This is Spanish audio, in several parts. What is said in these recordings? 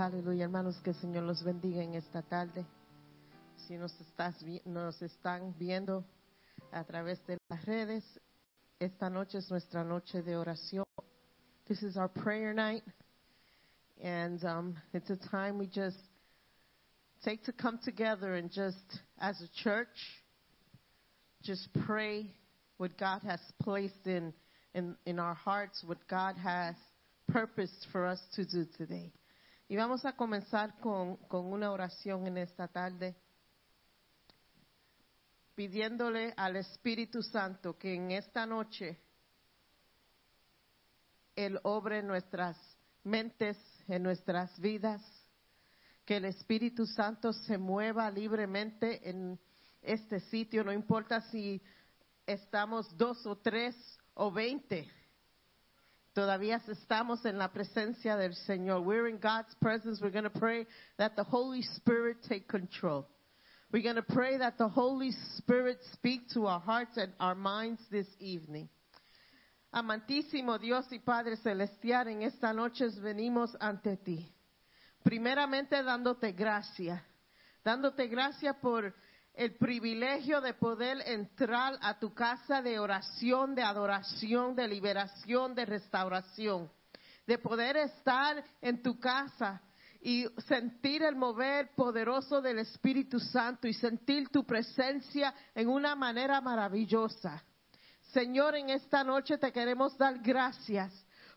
Aleluya, hermanos, que el Señor los bendiga en esta tarde. Si nos, estás, nos están viendo a través de las redes, esta noche es nuestra noche de oración. This is our prayer night. And um, it's a time we just take to come together and just, as a church, just pray what God has placed in, in, in our hearts, what God has purposed for us to do today. Y vamos a comenzar con, con una oración en esta tarde, pidiéndole al Espíritu Santo que en esta noche Él obre nuestras mentes, en nuestras vidas, que el Espíritu Santo se mueva libremente en este sitio, no importa si estamos dos o tres o veinte. Todavía estamos en la presencia del Señor. We're in God's presence. We're going to pray that the Holy Spirit take control. We're going to pray that the Holy Spirit speak to our hearts and our minds this evening. Amantísimo Dios y Padre Celestial, en esta noche venimos ante ti. Primeramente dándote gracia, dándote gracia por el privilegio de poder entrar a tu casa de oración, de adoración, de liberación, de restauración, de poder estar en tu casa y sentir el mover poderoso del Espíritu Santo y sentir tu presencia en una manera maravillosa. Señor, en esta noche te queremos dar gracias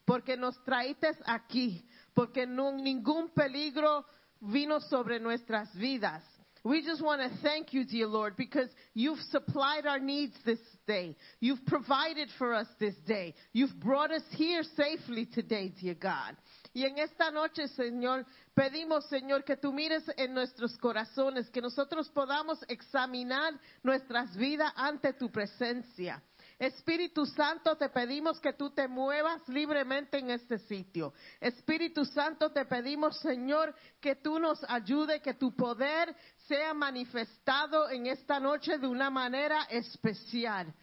porque nos traíste aquí, porque ningún peligro vino sobre nuestras vidas. We just want to thank you, dear Lord, because you've supplied our needs this day. You've provided for us this day. You've brought us here safely today, dear God. Y en esta noche, Señor, pedimos, Señor, que tú mires en nuestros corazones, que nosotros podamos examinar nuestras vidas ante tu presencia. Espíritu Santo, te pedimos que tú te muevas libremente en este sitio. Espíritu Santo, te pedimos, Señor, que tú nos ayude, que tu poder sea manifestado en esta noche de una manera especial.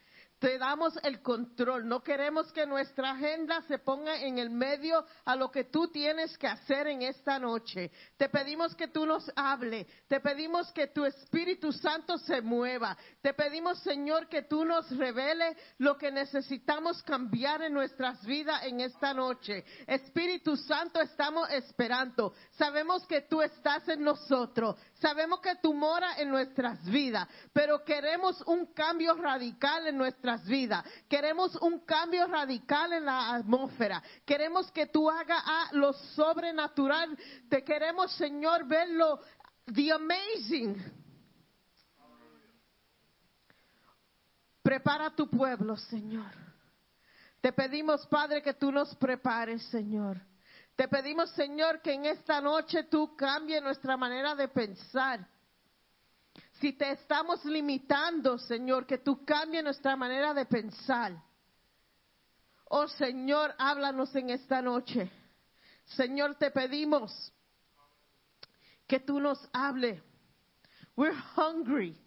Te damos el control. No queremos que nuestra agenda se ponga en el medio a lo que tú tienes que hacer en esta noche. Te pedimos que tú nos hable. Te pedimos que tu Espíritu Santo se mueva. Te pedimos, Señor, que tú nos revele lo que necesitamos cambiar en nuestras vidas en esta noche. Espíritu Santo, estamos esperando. Sabemos que tú estás en nosotros. Sabemos que tú moras en nuestras vidas. Pero queremos un cambio radical en nuestras vidas. Queremos un cambio radical en la atmósfera. Queremos que tú hagas ah, lo sobrenatural. Te queremos, Señor, verlo. The amazing. Prepara tu pueblo, Señor. Te pedimos, Padre, que tú nos prepares, Señor. Te pedimos, Señor, que en esta noche tú cambies nuestra manera de pensar. Si te estamos limitando, Señor, que tú cambies nuestra manera de pensar. Oh Señor, háblanos en esta noche. Señor, te pedimos que tú nos hable. We're hungry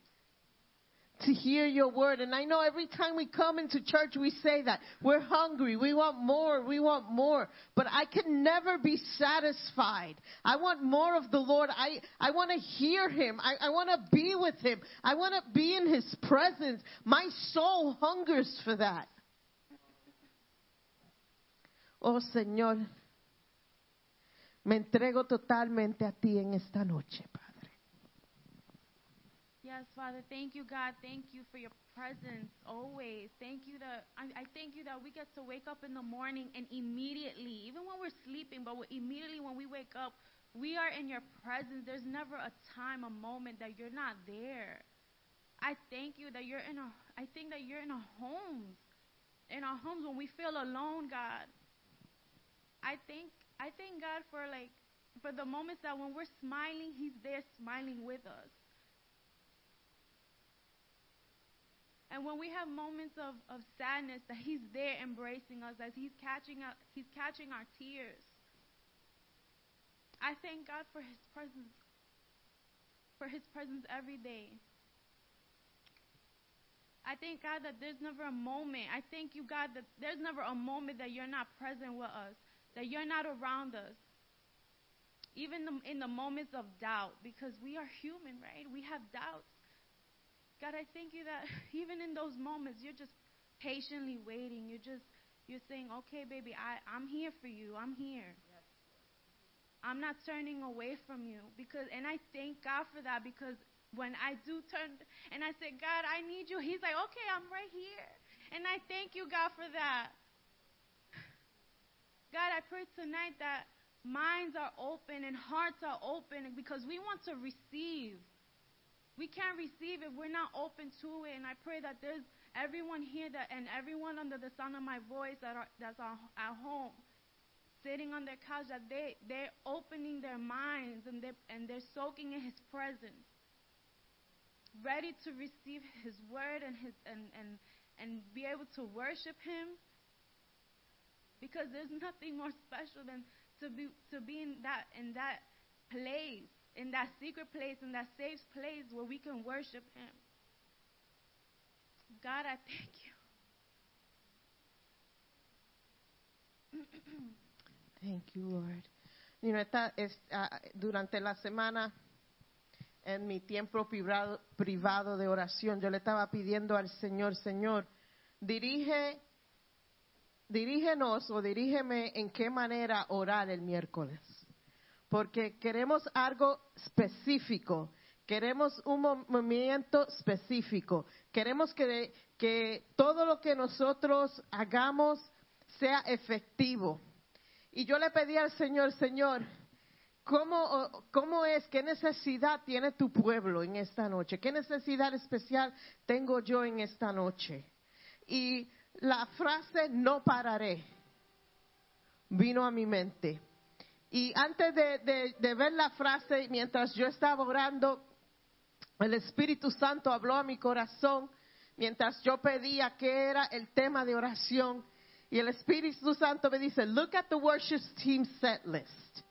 to hear your word. And I know every time we come into church, we say that. We're hungry. We want more. We want more. But I can never be satisfied. I want more of the Lord. I, I want to hear him. I, I want to be with him. I want to be in his presence. My soul hungers for that. Oh Señor, me entrego totalmente a ti en esta noche, Padre. Yes, Father, thank you, God. Thank you for your presence always. Thank you that I, I thank you that we get to wake up in the morning and immediately, even when we're sleeping, but immediately when we wake up, we are in your presence. There's never a time, a moment that you're not there. I thank you that you're in our. I think that you're in our homes, in our homes when we feel alone, God. I think I thank God for like for the moments that when we're smiling, He's there smiling with us. And when we have moments of, of sadness, that He's there embracing us, as He's catching up, He's catching our tears. I thank God for His presence, for His presence every day. I thank God that there's never a moment. I thank you, God, that there's never a moment that you're not present with us, that you're not around us. even in the moments of doubt, because we are human, right? We have doubts. God, I thank you that even in those moments, you're just patiently waiting. You're just, you're saying, okay, baby, I, I'm here for you. I'm here. I'm not turning away from you because, and I thank God for that because when I do turn and I say, God, I need you, He's like, okay, I'm right here. And I thank you, God, for that. God, I pray tonight that minds are open and hearts are open because we want to receive. We can't receive if we're not open to it. And I pray that there's everyone here that and everyone under the sound of my voice that are, that's at home sitting on their couch that they they're opening their minds and they and they're soaking in his presence ready to receive his word and his and and and be able to worship him because there's nothing more special than to be to be in that in that place in that secret place in that safe place where we can worship him God I thank you Thank you, Lord. Uh, durante la semana, en mi tiempo privado, privado de oración, yo le estaba pidiendo al Señor, Señor, dirige, dirígenos o dirígeme en qué manera orar el miércoles. Porque queremos algo específico, queremos un movimiento específico, queremos que, todo lo que nosotros hagamos sea efectivo y yo le pedí al Señor, Señor, ¿cómo, ¿cómo es, qué necesidad tiene tu pueblo en esta noche? ¿Qué necesidad especial tengo yo en esta noche? Y la frase no pararé vino a mi mente. Y antes de, ver la frase, mientras yo estaba orando, el Espíritu Santo habló a mi corazón mientras yo pedía qué era el tema de oración. Y el Espíritu Santo me dice, look at the worship team set list.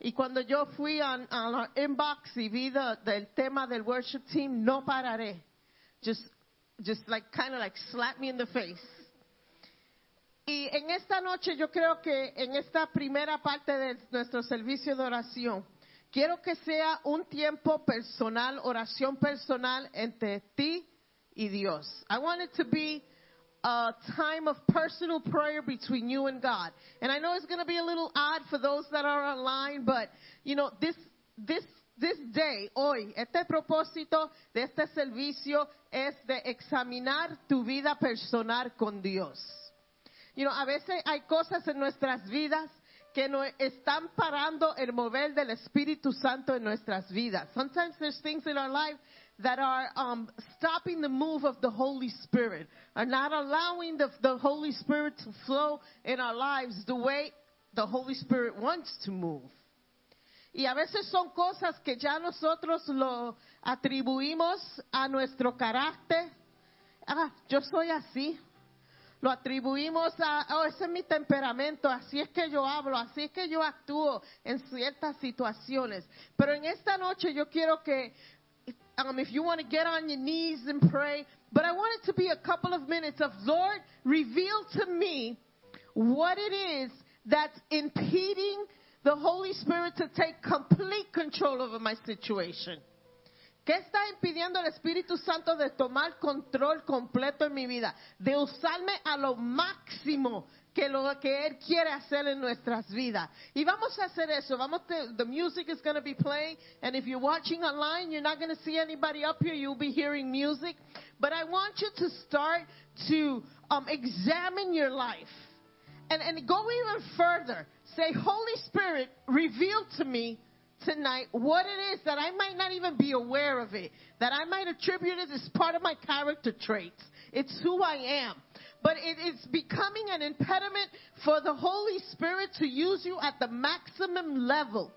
Y cuando yo fui a, la inbox y vi el tema del worship team, no pararé. Just, just like, kind of like slap me in the face. Y en esta noche yo creo que en esta primera parte de nuestro servicio de oración, quiero que sea un tiempo personal, oración personal entre ti y Dios. I want it to be a time of personal prayer between you and God. And I know it's going to be a little odd for those that are online, but you know, this, this, this day, hoy, este propósito de este servicio es de examinar tu vida personal con Dios. You know, a veces hay cosas en nuestras vidas que no están parando el mover del Espíritu Santo en nuestras vidas. Sometimes there's things in our life that are um, stopping the move of the Holy Spirit, are not allowing the, the Holy Spirit to flow in our lives the way the Holy Spirit wants to move. Y a veces son cosas que ya nosotros lo atribuimos a nuestro carácter. Ah, yo soy así. Lo atribuimos a, oh, ese es mi temperamento, así es que yo hablo, así es que yo actúo en ciertas situaciones. Pero en esta noche yo quiero que um, if you want to get on your knees and pray. But I want it to be a couple of minutes of, Lord, reveal to me what it is that's impeding the Holy Spirit to take complete control over my situation. ¿Qué está impidiendo el Espíritu Santo de tomar control completo en mi vida? De usarme a lo máximo que lo que Él quiere hacer en nuestras vidas. Y vamos a hacer eso. Vamos to, the music is going to be playing. And if you're watching online, you're not going to see anybody up here. You'll be hearing music. But I want you to start to um, examine your life. And, and go even further. Say, Holy Spirit, reveal to me tonight what it is that I might not even be aware of it, that I might attribute it as part of my character traits. It's who I am but it is becoming an impediment for the Holy Spirit to use you at the maximum level.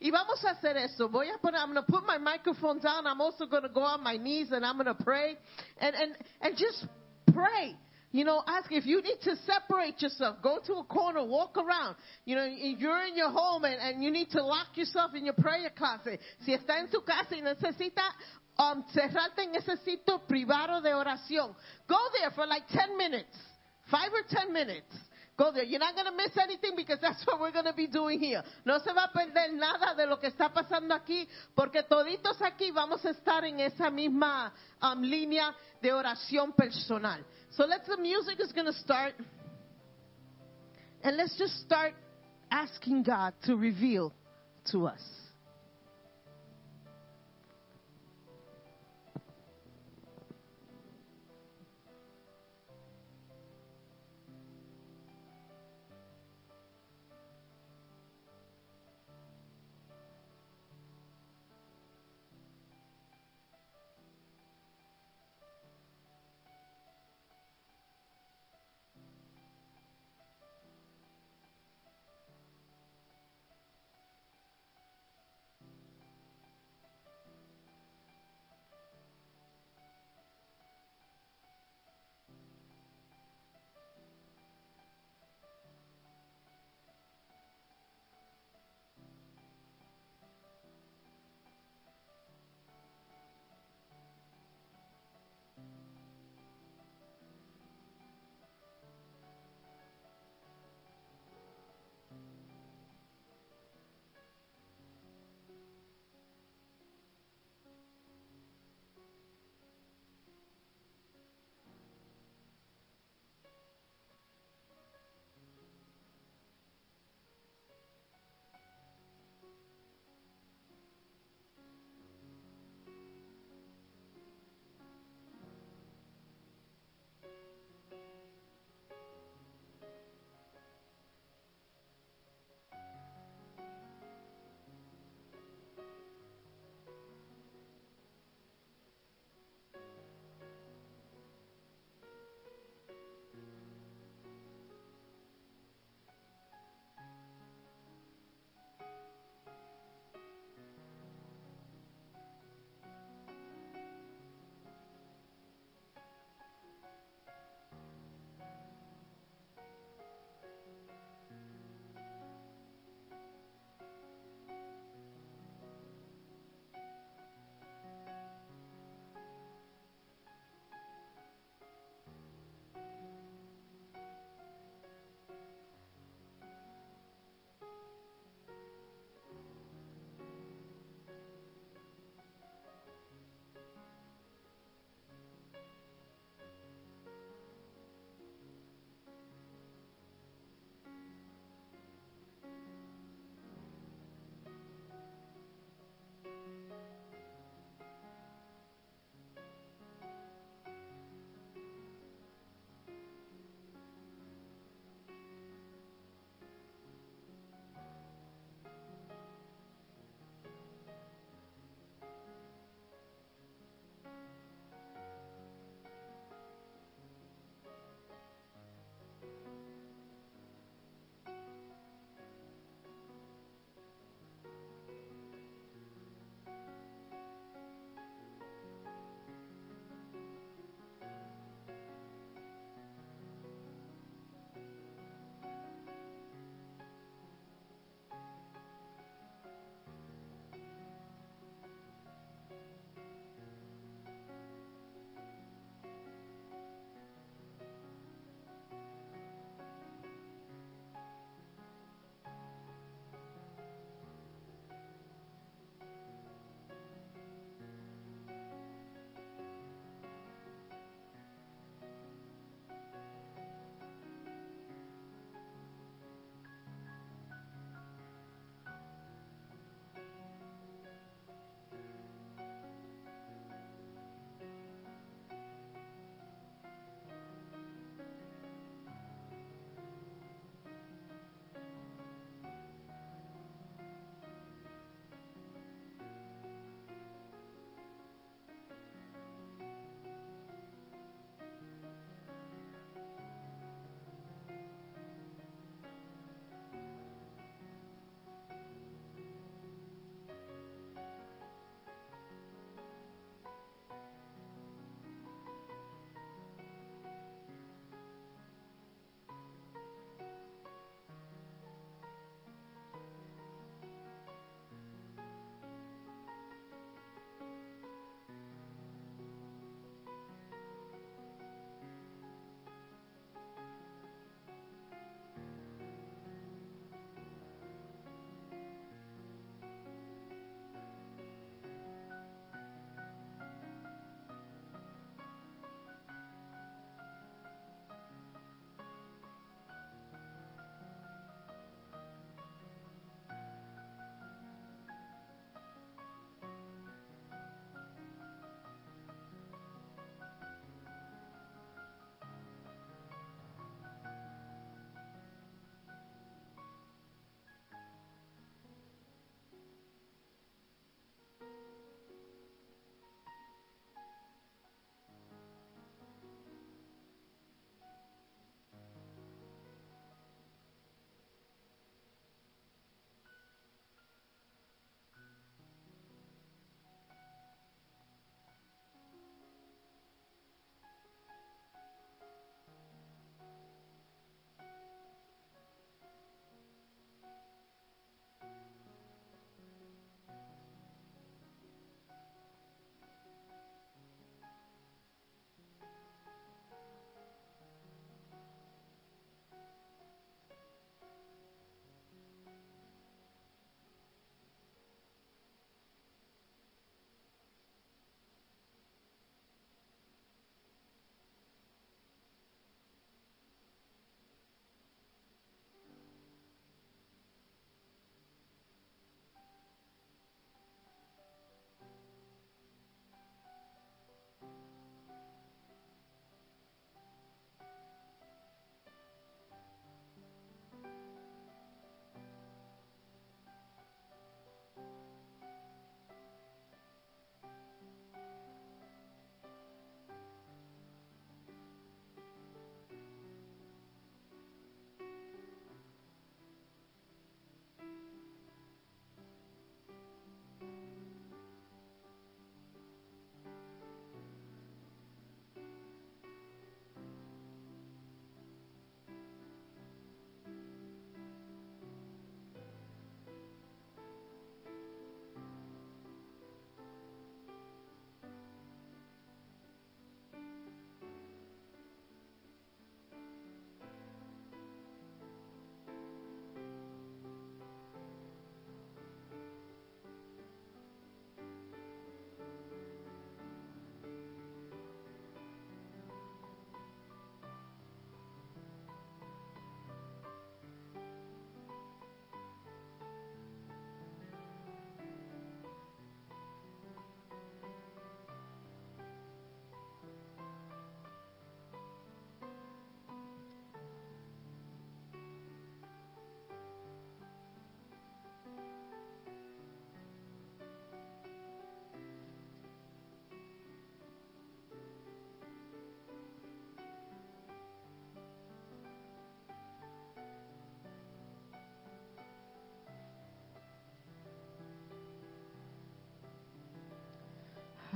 Y vamos a hacer eso. Voy a poner, I'm going to put my microphone down. I'm also going to go on my knees and I'm going to pray and, and, and just pray. You know, ask if you need to separate yourself, go to a corner, walk around. You know, you're in your home and, and you need to lock yourself in your prayer closet. Si está en su casa y necesita um, cerrarte en ese sitio privado de oración, go there for like 10 minutes, 5 or 10 minutes. Go there. You're not going to miss anything because that's what we're going to be doing here. No se va a perder nada de lo que está pasando aquí porque toditos aquí vamos a estar en esa misma um, línea de oración personal. So let's, the music is going to start. And let's just start asking God to reveal to us.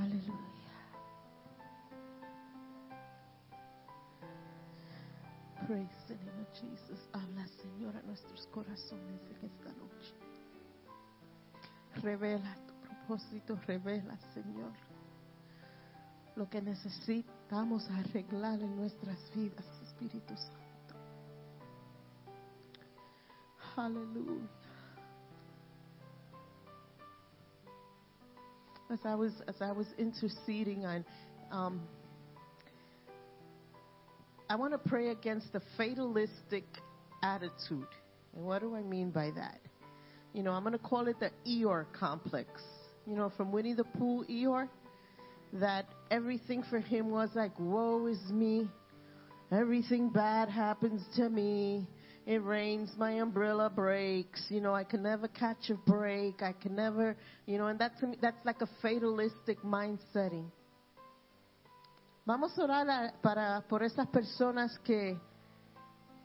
Aleluya. Praise the name of Jesus. Habla, Señor, a nuestros corazones en esta noche. Revela tu propósito, revela, Señor, lo que necesitamos arreglar en nuestras vidas, Espíritu Santo. Aleluya. As I was as I was interceding on um, I want to pray against the fatalistic attitude. And what do I mean by that? You know, I'm going to call it the Eeyore complex. You know, from Winnie the Pooh, Eeyore, that everything for him was like, woe is me. Everything bad happens to me. It rains, my umbrella breaks. You know, I can never catch a break. I can never, you know, and that's, that's like a fatalistic mind setting. Vamos a orar para, por esas personas que,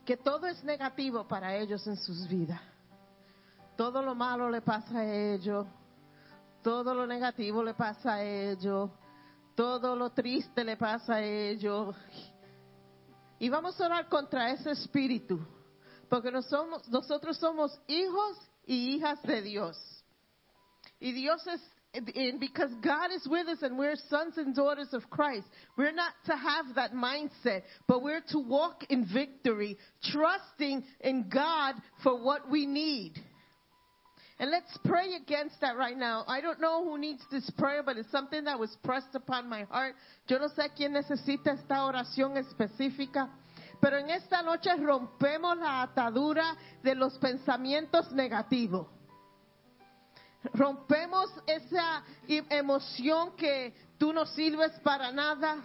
que todo es negativo para ellos en sus vidas. Todo lo malo le pasa a ellos. Todo lo negativo le pasa a ellos. Todo lo triste le pasa a ellos. Y vamos a orar contra ese espíritu. Porque nos somos- nosotros somos hijos y hijas de Dios. Y Dios es, and because God is with us and we're sons and daughters of Christ, we're not to have that mindset, but we're to walk in victory, trusting in God for what we need. And let's pray against that right now. I don't know who needs this prayer, but it's something that was pressed upon my heart. Yo no sé quién necesita esta oración específica. Pero en esta noche rompemos la atadura de los pensamientos negativos. Rompemos esa i- emoción que tú no sirves para nada,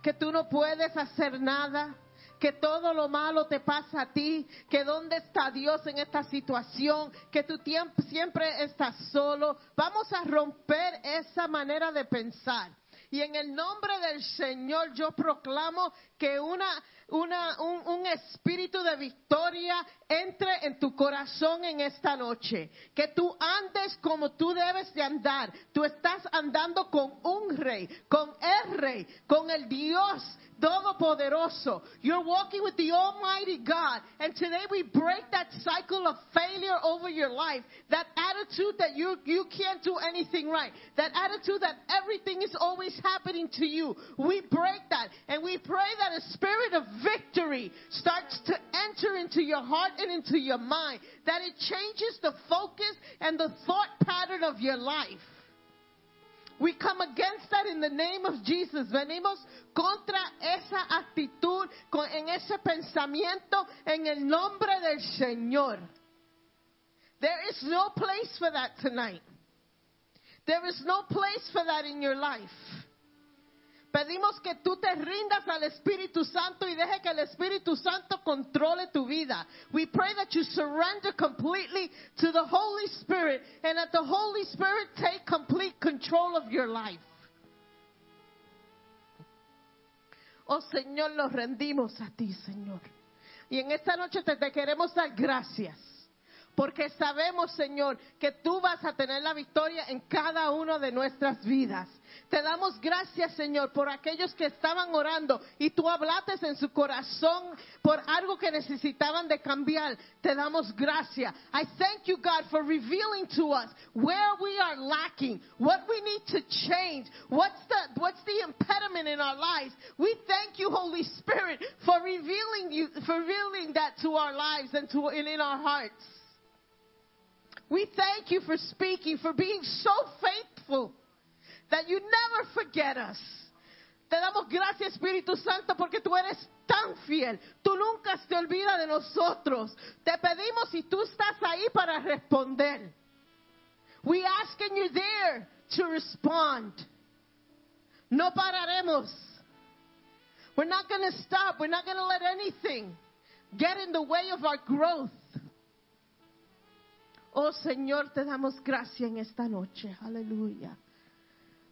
que tú no puedes hacer nada, que todo lo malo te pasa a ti, que dónde está Dios en esta situación, que tú tiemp- siempre estás solo. Vamos a romper esa manera de pensar. Y en el nombre del Señor yo proclamo que una, una, un, un espíritu de victoria entre en tu corazón en esta noche. Que tú andes como tú debes de andar. Tú estás andando con un rey, con el rey, con el Dios Todopoderoso. You're walking with the Almighty God. And today we break that cycle of failure over your life. That attitude that you, you can't do anything right. That attitude that everything is always happening to you. We break that. And we pray that a spirit of victory starts to enter into your heart and into your mind. That it changes the focus and the thought pattern of your life. We come against that in the name of Jesus. Venimos contra esa actitud, con- en ese pensamiento, en el nombre del Señor. There is no place for that tonight. There is no place for that in your life. Pedimos que tú te rindas al Espíritu Santo y deje que el Espíritu Santo controle tu vida. We pray that you surrender completely to the Holy Spirit and that the Holy Spirit take complete control of your life. Oh Señor, los rendimos a ti, Señor. Y en esta noche te, te queremos dar gracias. Porque sabemos, Señor, que tú vas a tener la victoria en cada una de nuestras vidas. Te damos gracias, Señor, por aquellos que estaban orando y tú hablaste en su corazón por algo que necesitaban de cambiar. Te damos gracias. I thank you, God, for revealing to us where we are lacking, what we need to change, what's the, what's the impediment in our lives. We thank you, Holy Spirit, for revealing you, for revealing that to our lives and to, and in our hearts. We thank you for speaking, for being so faithful that you never forget us. Te damos gracias, Espíritu Santo, porque tú eres tan fiel. Tú nunca te olvidas de nosotros. Te pedimos si tú estás ahí para responder. We ask and you're there to respond. No pararemos. We're not going to stop. We're not going to let anything get in the way of our growth. Oh Señor, te damos gracias en esta noche. Aleluya.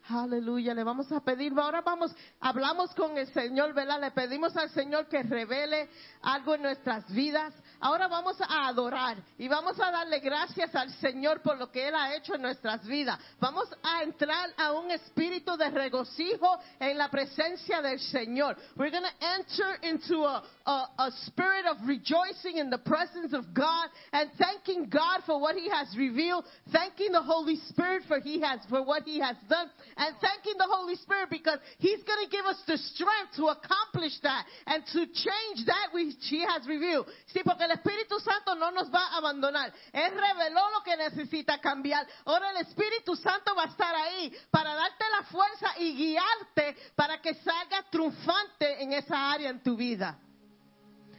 Aleluya, le vamos a pedir, ahora vamos, hablamos con el Señor, ¿verdad? Le pedimos al Señor que revele algo en nuestras vidas, ahora vamos a adorar y vamos a darle gracias al Señor por lo que Él ha hecho en nuestras vidas. Vamos a entrar a un espíritu de regocijo en la presencia del Señor. We're going to enter into a, a, a spirit of rejoicing in the presence of God and thanking God for what He has revealed, thanking the Holy Spirit for He has for what He has done, and thanking the Holy Spirit because He's going to give us the strength to accomplish that and to change that which He has revealed. Sí, el Espíritu Santo no nos va a abandonar. Él reveló lo que necesita cambiar. Ahora el Espíritu Santo va a estar ahí para darte la fuerza y guiarte para que salgas triunfante en esa área en tu vida.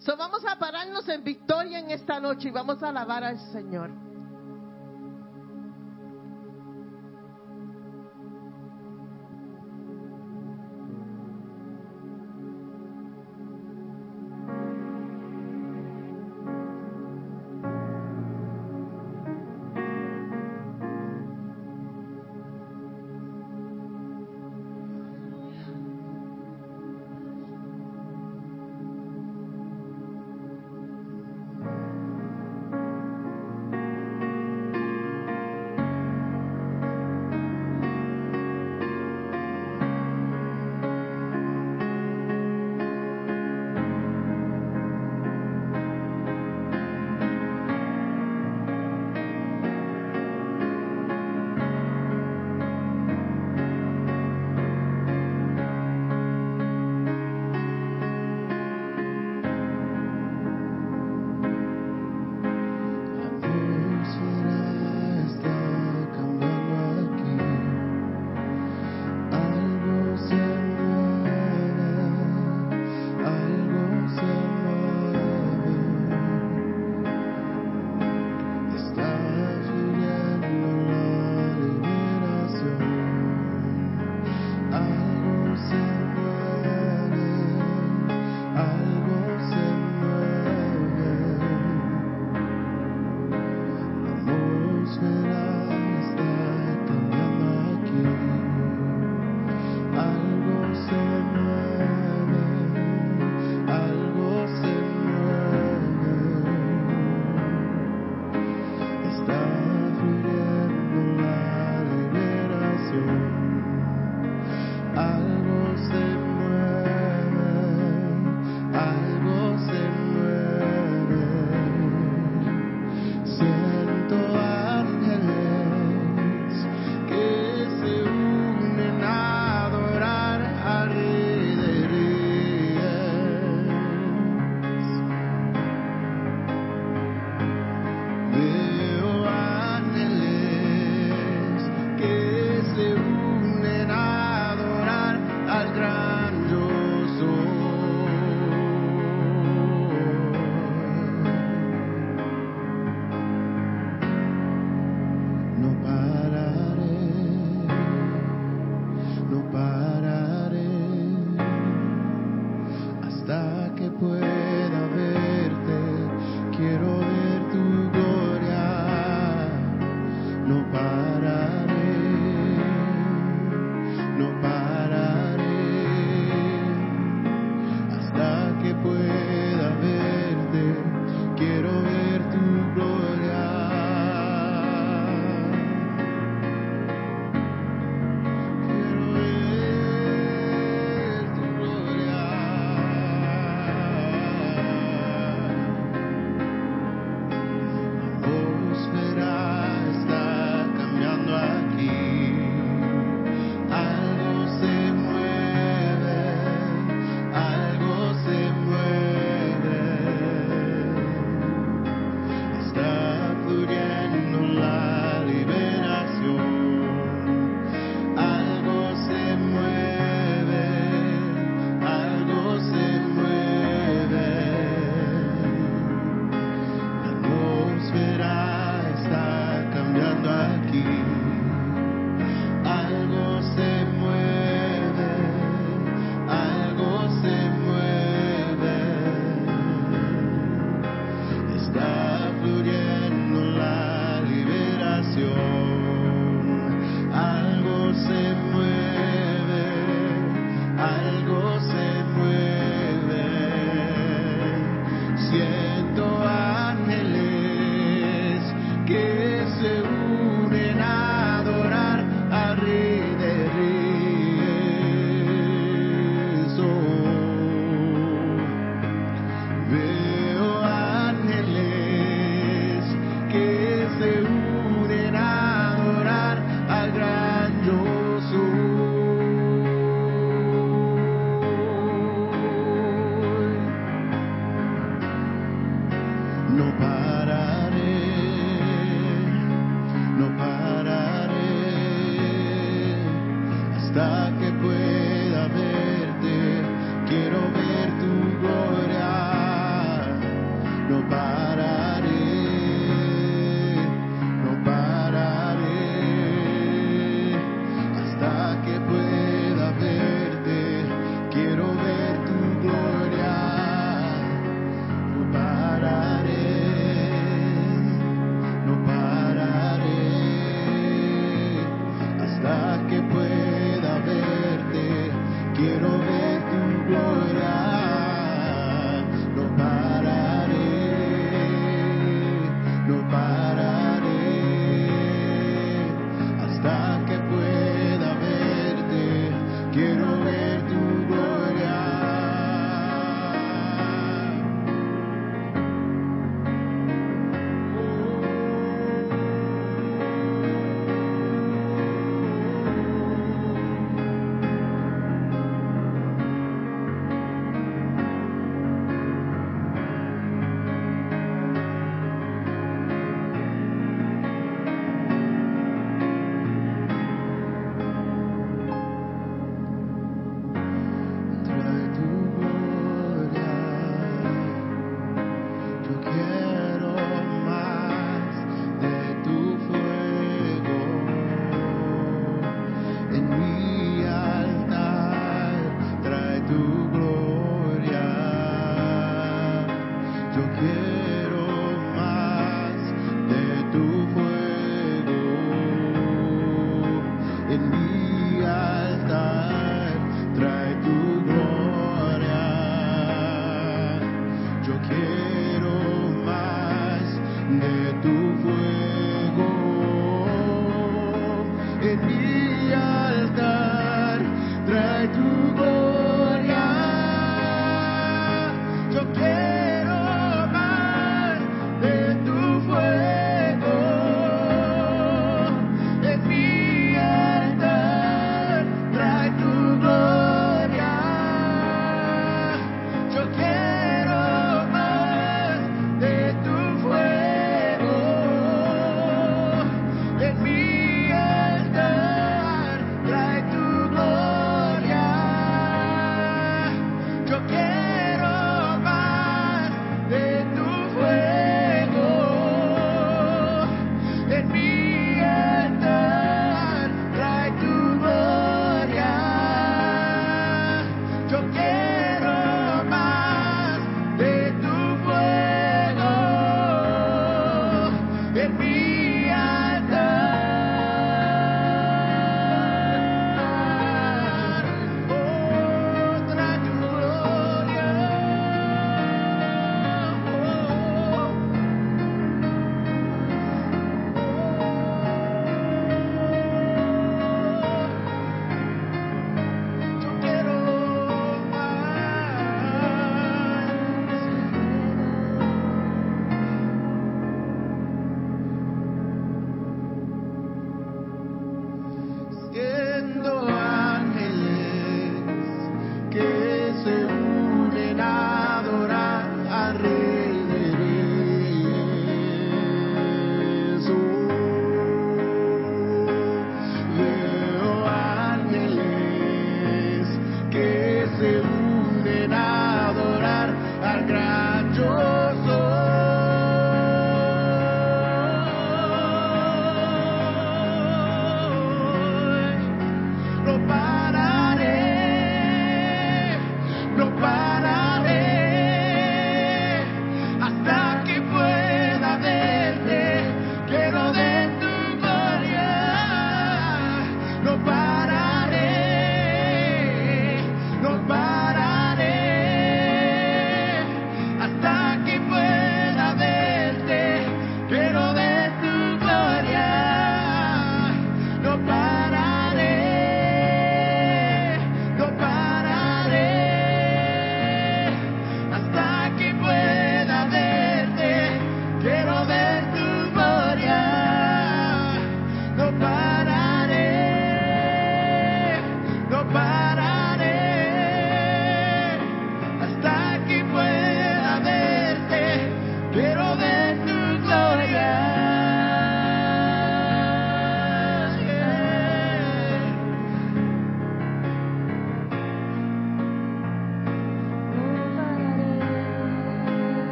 So vamos a pararnos en victoria en esta noche y vamos a alabar al Señor.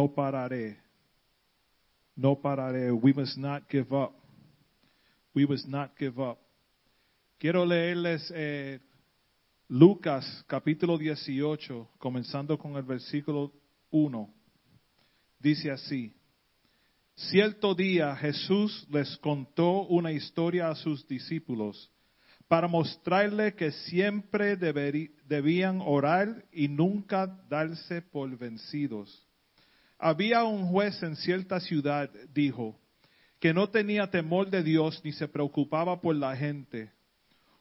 No pararé. No pararé. We must not give up. We must not give up. Quiero leerles eh, Lucas capítulo 18, comenzando con el versículo 1. Dice así. Cierto día Jesús les contó una historia a sus discípulos para mostrarle que siempre debían orar y nunca darse por vencidos. Había un juez en cierta ciudad, dijo, que no tenía temor de Dios ni se preocupaba por la gente.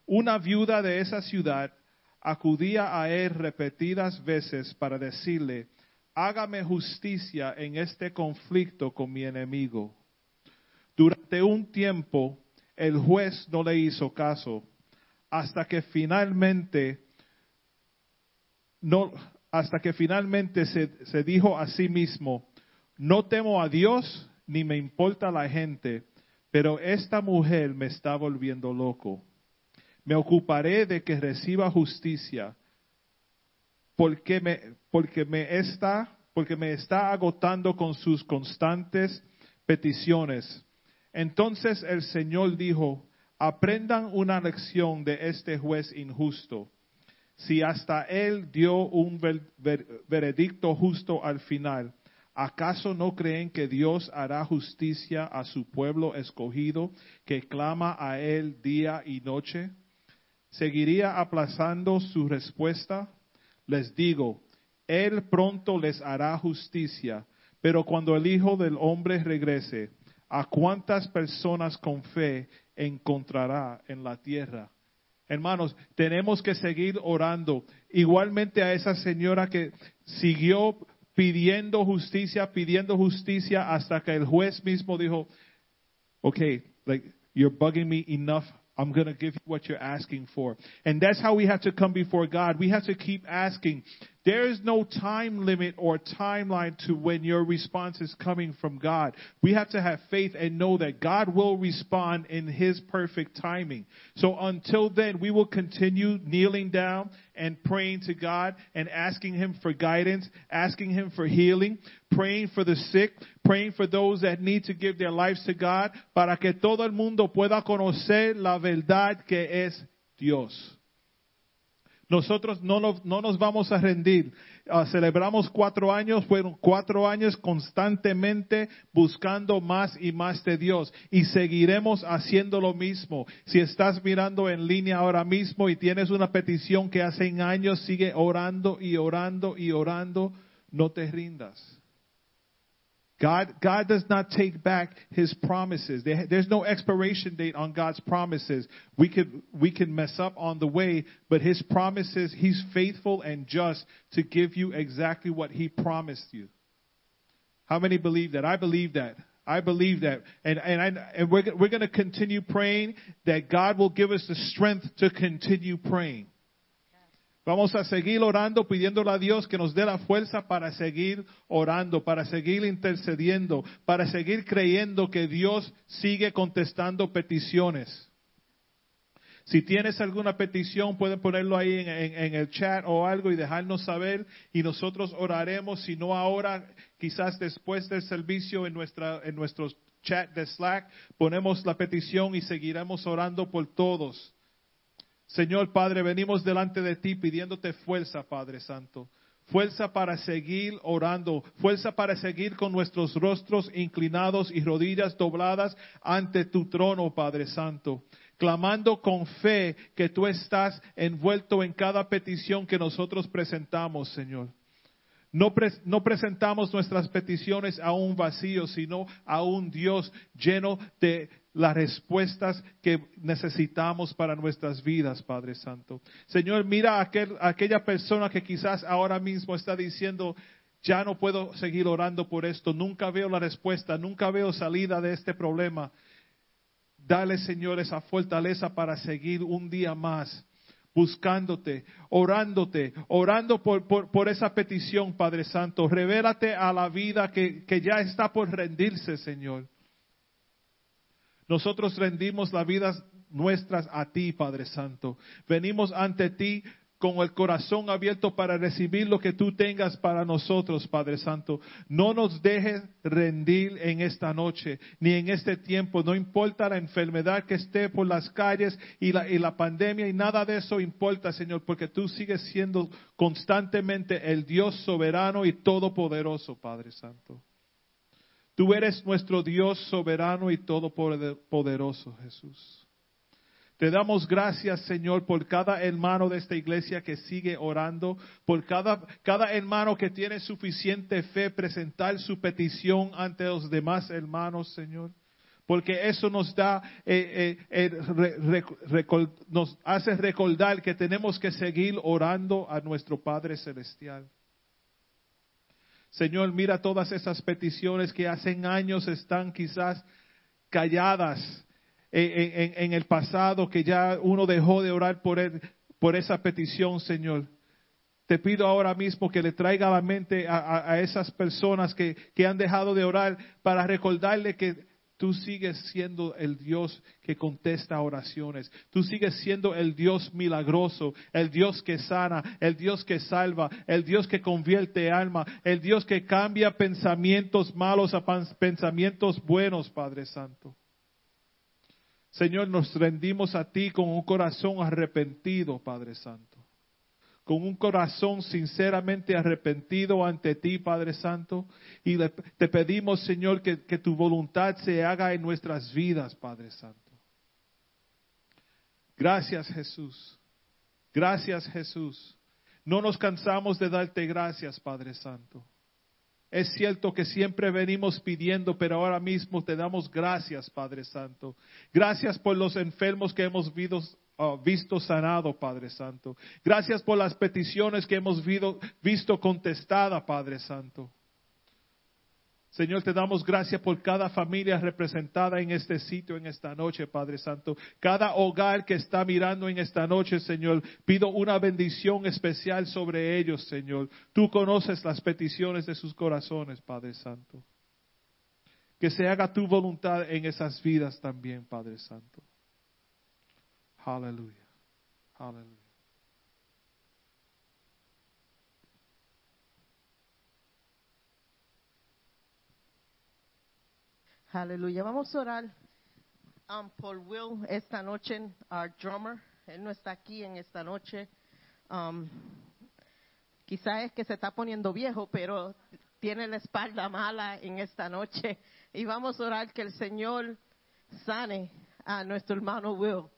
Una viuda de esa ciudad acudía a él repetidas veces para decirle, hágame justicia en este conflicto con mi enemigo. Durante un tiempo el juez no le hizo caso, hasta que finalmente no, hasta que finalmente se, dijo a sí mismo, no temo a Dios ni me importa la gente, pero esta mujer me está volviendo loco. Me ocuparé de que reciba justicia, porque me, porque me está, porque me está agotando con sus constantes peticiones. Entonces el Señor dijo, aprendan una lección de este juez injusto. Si hasta él dio un ver- ver- veredicto justo al final, ¿acaso no creen que Dios hará justicia a su pueblo escogido que clama a él día y noche? ¿Seguiría aplazando su respuesta? Les digo, él pronto les hará justicia, pero cuando el Hijo del Hombre regrese, ¿a cuántas personas con fe encontrará en la tierra? Hermanos, tenemos que seguir orando. Igualmente a esa señora que siguió pidiendo justicia, pidiendo justicia hasta que el juez mismo dijo, okay, like you're bugging me enough. I'm going to give you what you're asking for. And that's how we have to come before God. We have to keep asking. There is no time limit or timeline to when your response is coming from God. We have to have faith and know that God will respond in His perfect timing. So until then, we will continue kneeling down and praying to God and asking Him for guidance, asking Him for healing, praying for the sick, praying for those that need to give their lives to God, para que todo el mundo pueda conocer la verdad que es Dios. Nosotros no nos, no nos vamos a rendir. Ah, celebramos cuatro años, fueron cuatro años constantemente buscando más y más de Dios y seguiremos haciendo lo mismo. Si estás mirando en línea ahora mismo y tienes una petición que hace años, sigue orando y orando y orando, no te rindas. God, God does not take back His promises. There, there's no expiration date on God's promises. We could, we can mess up on the way, but His promises, He's faithful and just to give you exactly what He promised you. How many believe that? I believe that. I believe that. And, and, I, and we're, we're going to continue praying that God will give us the strength to continue praying. Vamos a seguir orando, pidiéndole a Dios que nos dé la fuerza para seguir orando, para seguir intercediendo, para seguir creyendo que Dios sigue contestando peticiones. Si tienes alguna petición, pueden ponerlo ahí en, el chat o algo y dejarnos saber y nosotros oraremos, si no ahora, quizás después del servicio en, nuestra, en nuestro chat de Slack, ponemos la petición y seguiremos orando por todos. Señor Padre, venimos delante de ti pidiéndote fuerza, Padre Santo. Fuerza para seguir orando, fuerza para seguir con nuestros rostros inclinados y rodillas dobladas ante tu trono, Padre Santo. Clamando con fe que tú estás envuelto en cada petición que nosotros presentamos, Señor. No, pres- no presentamos nuestras peticiones a un vacío, sino a un Dios lleno de las respuestas que necesitamos para nuestras vidas, Padre Santo. Señor, mira a, aquel- a aquella persona que quizás ahora mismo está diciendo, ya no puedo seguir orando por esto, nunca veo la respuesta, nunca veo salida de este problema. Dale, Señor, esa fortaleza para seguir un día más buscándote, orándote, orando por, esa petición, Padre Santo. Revélate a la vida que ya está por rendirse, Señor. Nosotros rendimos las vidas nuestras a ti, Padre Santo. Venimos ante ti con el corazón abierto para recibir lo que tú tengas para nosotros, Padre Santo. No nos dejes rendir en esta noche, ni en este tiempo. No importa la enfermedad que esté por las calles y la, pandemia y nada de eso importa, Señor, porque tú sigues siendo constantemente el Dios soberano y todopoderoso, Padre Santo. Tú eres nuestro Dios soberano y todopoderoso, Jesús. Te damos gracias, Señor, por cada hermano de esta iglesia que sigue orando, por cada, cada hermano que tiene suficiente fe presentar su petición ante los demás hermanos, Señor. Porque eso nos da, eh, eh, eh, nos hace recordar que tenemos que seguir orando a nuestro Padre Celestial. Señor, mira todas esas peticiones que hace años están quizás calladas en, el pasado, que ya uno dejó de orar por, por esa petición, Señor. Te pido ahora mismo que le traiga a la mente a, a- a esas personas que, que han dejado de orar para recordarle que tú sigues siendo el Dios que contesta oraciones. Tú sigues siendo el Dios milagroso, el Dios que sana, el Dios que salva, el Dios que convierte alma, el Dios que cambia pensamientos malos a pensamientos buenos, Padre Santo. Señor, nos rendimos a ti con un corazón arrepentido, Padre Santo. Con un corazón sinceramente arrepentido ante ti, Padre Santo. Y te pedimos, Señor, que, que tu voluntad se haga en nuestras vidas, Padre Santo. Gracias, Jesús. Gracias, Jesús. No nos cansamos de darte gracias, Padre Santo. Es cierto que siempre venimos pidiendo, pero ahora mismo te damos gracias, Padre Santo. Gracias por los enfermos que hemos visto, ah, visto sanado, Padre Santo. Gracias por las peticiones que hemos vido- visto contestada, Padre Santo. Señor, te damos gracias por cada familia representada en este sitio en esta noche, Padre Santo. Cada hogar que está mirando en esta noche, Señor, pido una bendición especial sobre ellos, Señor. Tú conoces las peticiones de sus corazones, Padre Santo. Que se haga tu voluntad en esas vidas también, Padre Santo. Aleluya. Aleluya. Aleluya. Vamos a orar um, por Will esta noche, our drummer. Él no está aquí en esta noche. Um, quizá es que se está poniendo viejo, pero tiene la espalda mala en esta noche. Y vamos a orar que el Señor sane a nuestro hermano Will.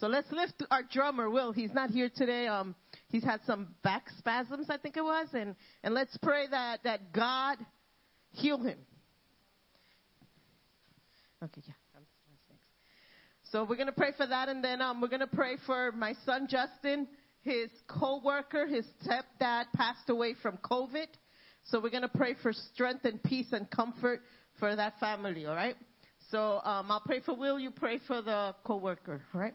So let's lift our drummer, Will. He's not here today. Um, he's had some back spasms, I think it was. And, and let's pray that, that God heal him. Okay, yeah. So we're going to pray for that, and then um, we're going to pray for my son Justin. His co-worker, his stepdad, passed away from COVID. So we're going to pray for strength and peace and comfort for that family. All right. So um, I'll pray for Will. You pray for the co-worker. All right.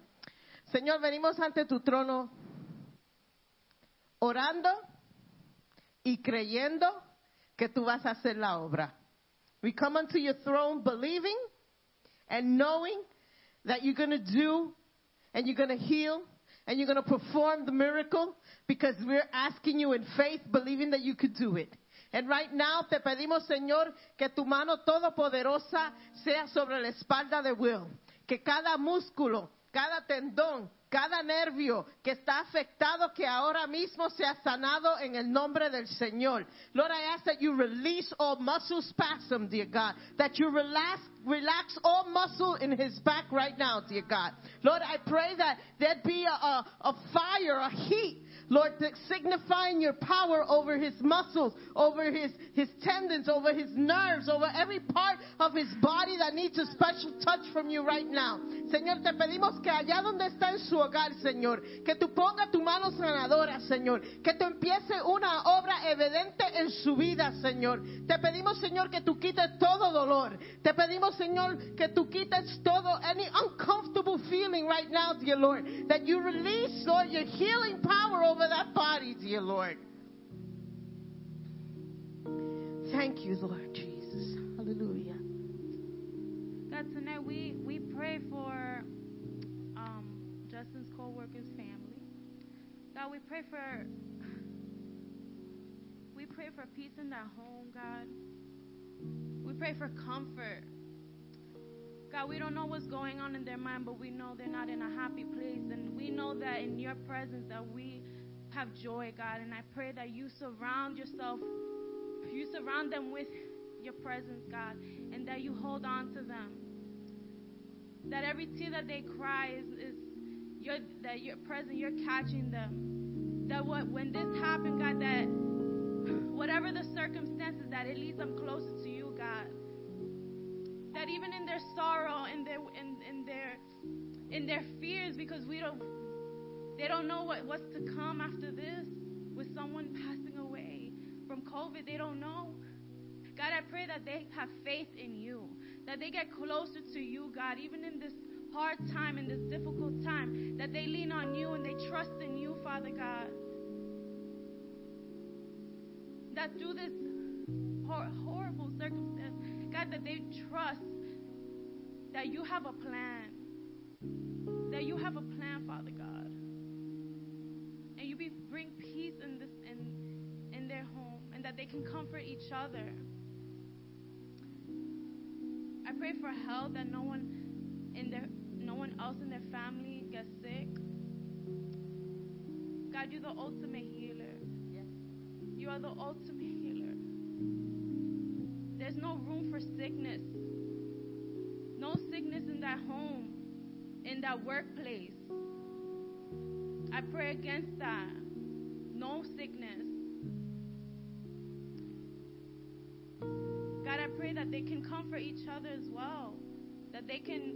Señor, venimos ante tu trono orando y creyendo que tú vas a hacer la obra. We come unto your throne believing and knowing that you're going to do and you're going to heal and you're going to perform the miracle because we're asking you in faith, believing that you could do it. And right now te pedimos, Señor, que tu mano todopoderosa sea sobre la espalda de Will. Que cada músculo, cada tendón, cada nervio que está afectado, que ahora mismo sea sanado en el nombre del Señor. Lord, I ask that you release all muscle spasm, dear God. That you relax, relax all muscle in his back right now, dear God. Lord, I pray that there be a, fire, a heat, Lord, signifying your power over his muscles, over his, his tendons, over his nerves, over every part of his body that needs a special touch from you right now. Señor, te pedimos que allá donde está en su hogar, Señor, que tú ponga tu mano sanadora, Señor, que tú empiece una obra evidente en su vida, Señor. Te pedimos, Señor, que tú quites todo dolor. Te pedimos, Señor, que tú quites todo, any asking right now, dear Lord, that you release, Lord, your healing power over that body, dear Lord. Thank you, Lord Jesus. Hallelujah. God, tonight we, we pray for um, Justin's co-worker's family. God, we pray for we pray for peace in their home, God. We pray for comfort. God, we don't know what's going on in their mind, but we know they're not in a happy place. And we know that in your presence that we have joy, God. And I pray that you surround yourself, you surround them with your presence, God, and that you hold on to them. That every tear that they cry is, is your, that you're present, you're catching them. That what when this happened, God, that whatever the circumstances, that it leads them closer to you, God. That even in their sorrow, in their in, in their in their fears, because we don't they don't know what, what's to come after this with someone passing away from COVID. They don't know. God, I pray that they have faith in you, that they get closer to you, God, even in this hard time, in this difficult time, that they lean on you and they trust in you, Father God. That through this hor- horrible circumstance, God, that they trust that you have a plan. That you have a plan, Father God. And you be, bring peace in this in, in their home and that they can comfort each other. I pray for health that no one in their no one else in their family gets sick. God, you're the ultimate healer. You are the ultimate healer. There's no room for sickness. No sickness in that home, in that workplace. I pray against that. No sickness. God, I pray that they can comfort each other as well. That they can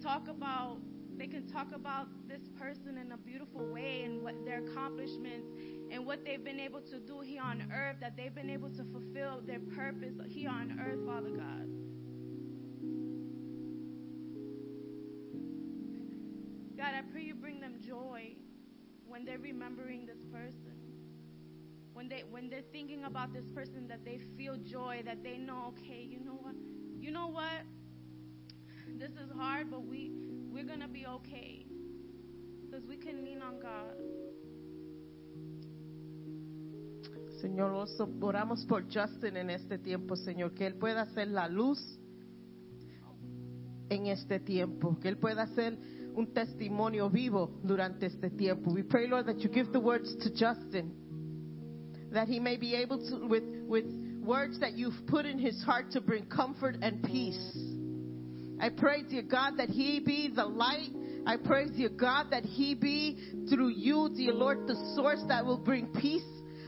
talk about they can talk about this person in a beautiful way and what their accomplishments and what they've been able to do here on earth, that they've been able to fulfill their purpose here on earth, Father God. God, I pray you bring them joy when they're remembering this person. When they when they're thinking about this person that they feel joy, that they know, okay, you know what? You know what? This is hard, but we we're gonna be okay. Because we can lean on God. Señor, oramos por Justin en este tiempo, Señor, que Él pueda ser la luz en este tiempo, que Él pueda ser un testimonio vivo durante este tiempo. We pray, Lord, that you give the words to Justin, that he may be able to, with, with words that you've put in his heart to bring comfort and peace. I pray, dear God, that he be the light. I pray, dear God, that he be through you, dear Lord, the source that will bring peace.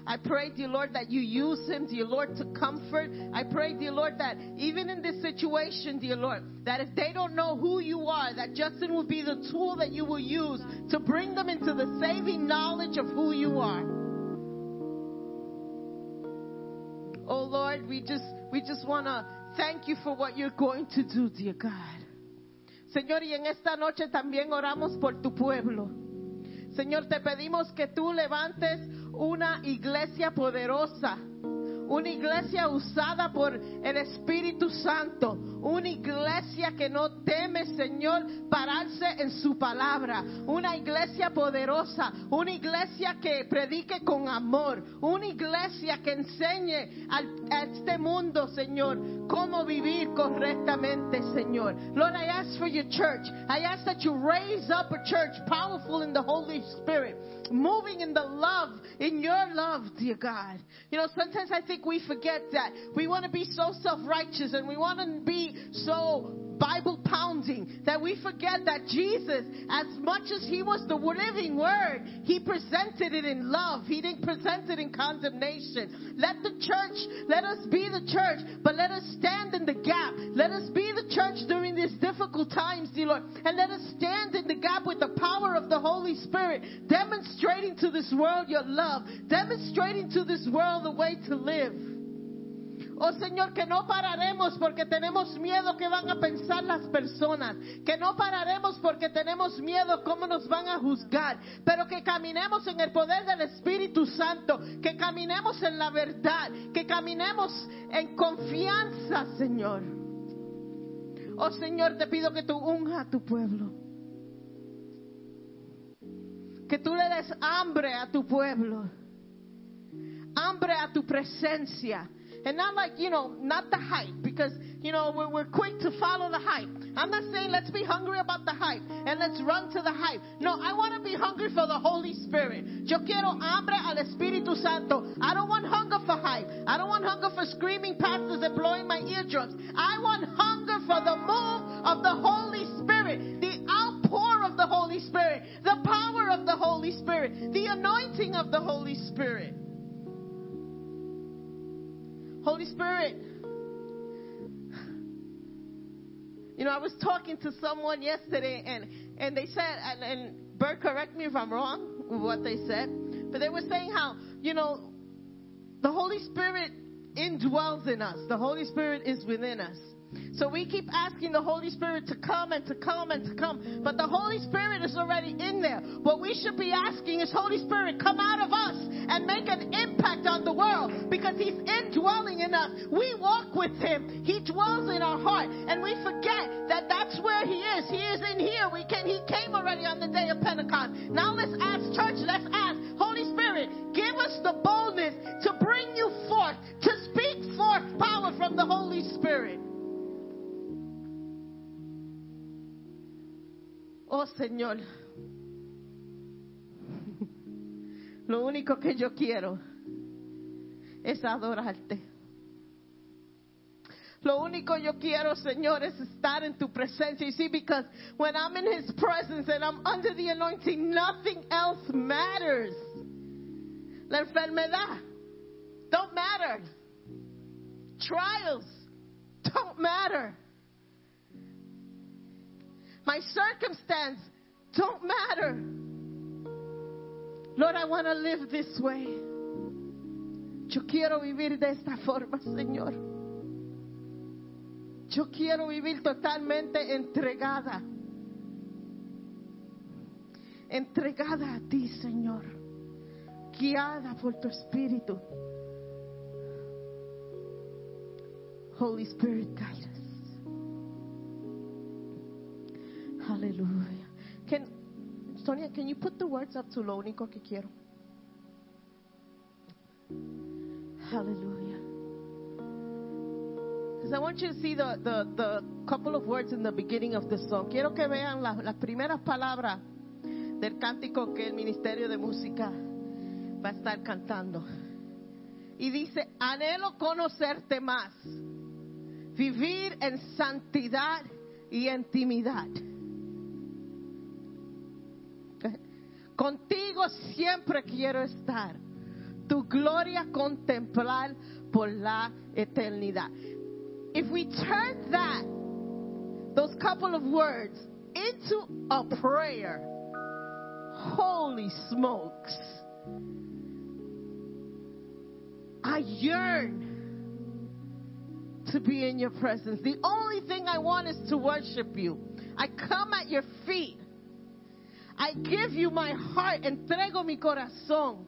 I pray, dear Lord, that you use him, dear Lord, to comfort. I pray, dear Lord, that even in this situation, dear Lord, that if they don't know who you are, that Justin will be the tool that you will use to bring them into the saving knowledge of who you are. Oh Lord, we just we just want to thank you for what you're going to do, dear God. Señor, y en esta noche también oramos por tu pueblo. Señor, te pedimos que tú levantes una iglesia poderosa, una iglesia usada por el Espíritu Santo, una iglesia que no teme, Señor, pararse en su palabra, una iglesia poderosa, una iglesia que predique con amor, una iglesia que enseñe al- a este mundo, Señor, cómo vivir correctamente, Señor. Lord, I ask for your church. I ask that you raise up a church powerful in the Holy Spirit, moving in the love, in your love, dear God. You know, sometimes I think we forget that. We want to be so self righteous and we want to be so Bible pounding that we forget that Jesus, as much as he was the living word, he presented it in love. He didn't present it in condemnation. Let the church, let us be the church, but let us stand in the gap. Let us be the church during these difficult times, dear Lord, and let us stand in the gap with the power of the Holy Spirit, demonstrating to this world your love, demonstrating to this world the way to live. Oh Señor, que no pararemos porque tenemos miedo que van a pensar las personas. Que no pararemos porque tenemos miedo cómo nos van a juzgar. Pero que caminemos en el poder del Espíritu Santo. Que caminemos en la verdad. Que caminemos en confianza, Señor. Oh Señor, te pido que tú unja a tu pueblo. Que tú le des hambre a tu pueblo. Hambre a tu presencia. And not like, you know, not the hype, because, you know, we're, we're quick to follow the hype. I'm not saying let's be hungry about the hype and let's run to the hype. No, I want to be hungry for the Holy Spirit. Yo quiero hambre al Espíritu Santo. I don't want hunger for hype. I don't want hunger for screaming pastors and blowing my eardrums. I want hunger for the move of the Holy Spirit, the outpour of the Holy Spirit, the power of the Holy Spirit, the anointing of the Holy Spirit. Holy Spirit. You know, I was talking to someone yesterday, and and they said, and, and Bert, correct me if I'm wrong with what they said, but they were saying how you know the Holy Spirit indwells in us. The Holy Spirit is within us. So we keep asking the Holy Spirit to come and to come and to come. But the Holy Spirit is already in there. What we should be asking is, Holy Spirit, come out of us and make an impact on the world because He's indwelling in us. We walk with Him. He dwells in our heart. And we forget that that's where He is. He is in here. We can, He came already on the day of Pentecost. Now let's ask, church, let's ask, Holy Spirit, give us the boldness to bring you forth, to speak forth power from the Holy Spirit. Oh Señor, lo único que yo quiero es adorarte. Lo único yo quiero, Señor, es estar en tu presencia. You see, because when I'm in His presence and I'm under the anointing, nothing else matters. La enfermedad don't matter. Trials don't matter. My circumstance don't matter. Lord, I want to live this way. Yo quiero vivir de esta forma, Señor. Yo quiero vivir totalmente entregada. Entregada a ti, Señor. Guiada por tu Espíritu. Holy Spirit, guide Hallelujah. Can Sonia, can you put the words up to lo único que quiero? Hallelujah. Because I want you to see the, the, couple of words in the beginning of the song. Quiero que vean la- las primeras palabras del cántico que el Ministerio de Música va a estar cantando. Y dice, anhelo conocerte más, vivir en santidad y intimidad. Contigo siempre quiero estar. Tu gloria contemplar por la eternidad. If we turn that, those couple of words, into a prayer, holy smokes. I yearn to be in your presence. The only thing I want is to worship you. I come at your feet. I give you my heart, entrego mi corazón.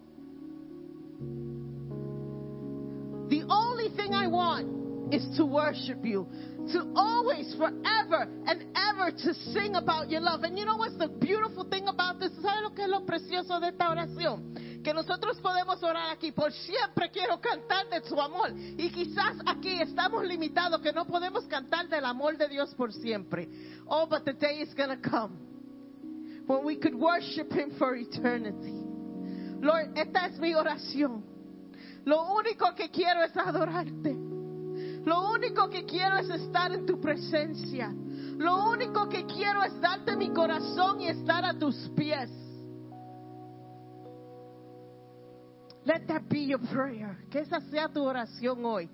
The only thing I want is to worship you, to always, forever, and ever to sing about your love. And you know what's the beautiful thing about this? ¿Sabes lo que es lo precioso de esta oración? Que nosotros podemos orar aquí, por siempre quiero cantar de su amor. Y quizás aquí estamos limitados, que no podemos cantar del amor de Dios por siempre. Oh, but the day is going to come when we could worship Him for eternity. Lord, esta es mi oración. Lo único que quiero es adorarte. Lo único que quiero es estar en tu presencia. Lo único que quiero es darte mi corazón y estar a tus pies. Let that be your prayer. Que esa sea tu oración hoy.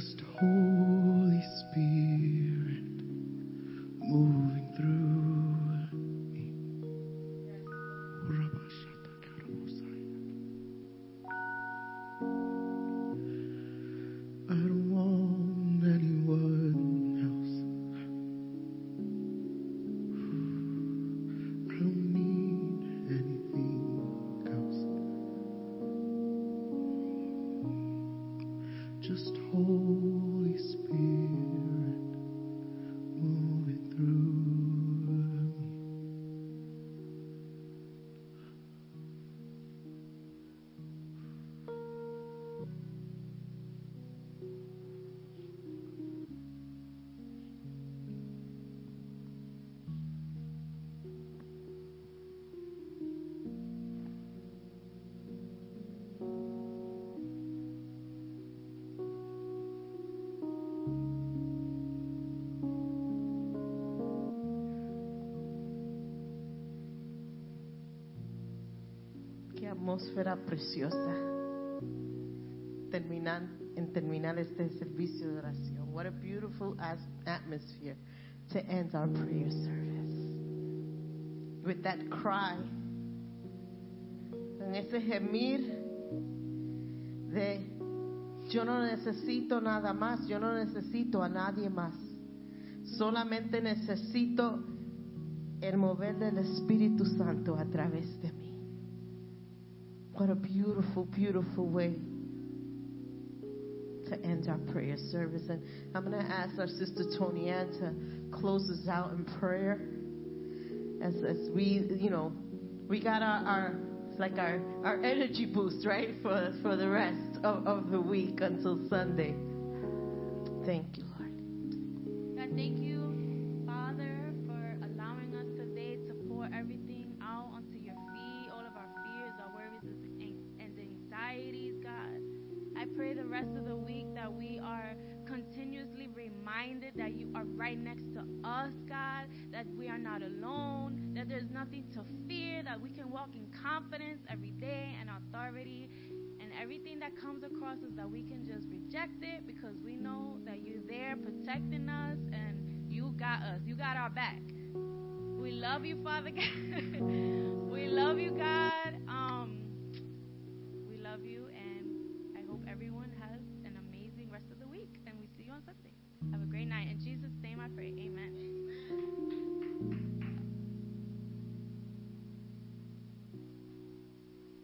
sister. Atmósfera preciosa. Terminar, en terminar este servicio de oración. What a beautiful atmosphere to end our prayer service. With that cry. En ese gemir de yo no necesito nada más, yo no necesito a nadie más. Solamente necesito el mover del Espíritu Santo a través de. What a beautiful, beautiful way to end our prayer service. And I'm going to ask our sister Tony Ann to close us out in prayer. As, as we, you know, we got our, our like our, our energy boost, right, for, for the rest of, of the week until Sunday. Thank you, protecting us and you got us. You got our back. We love you, Father God. we love you, God. Um, we love you, and I hope everyone has an amazing rest of the week. And we see you on Sunday. Have a great night. In Jesus' name I pray.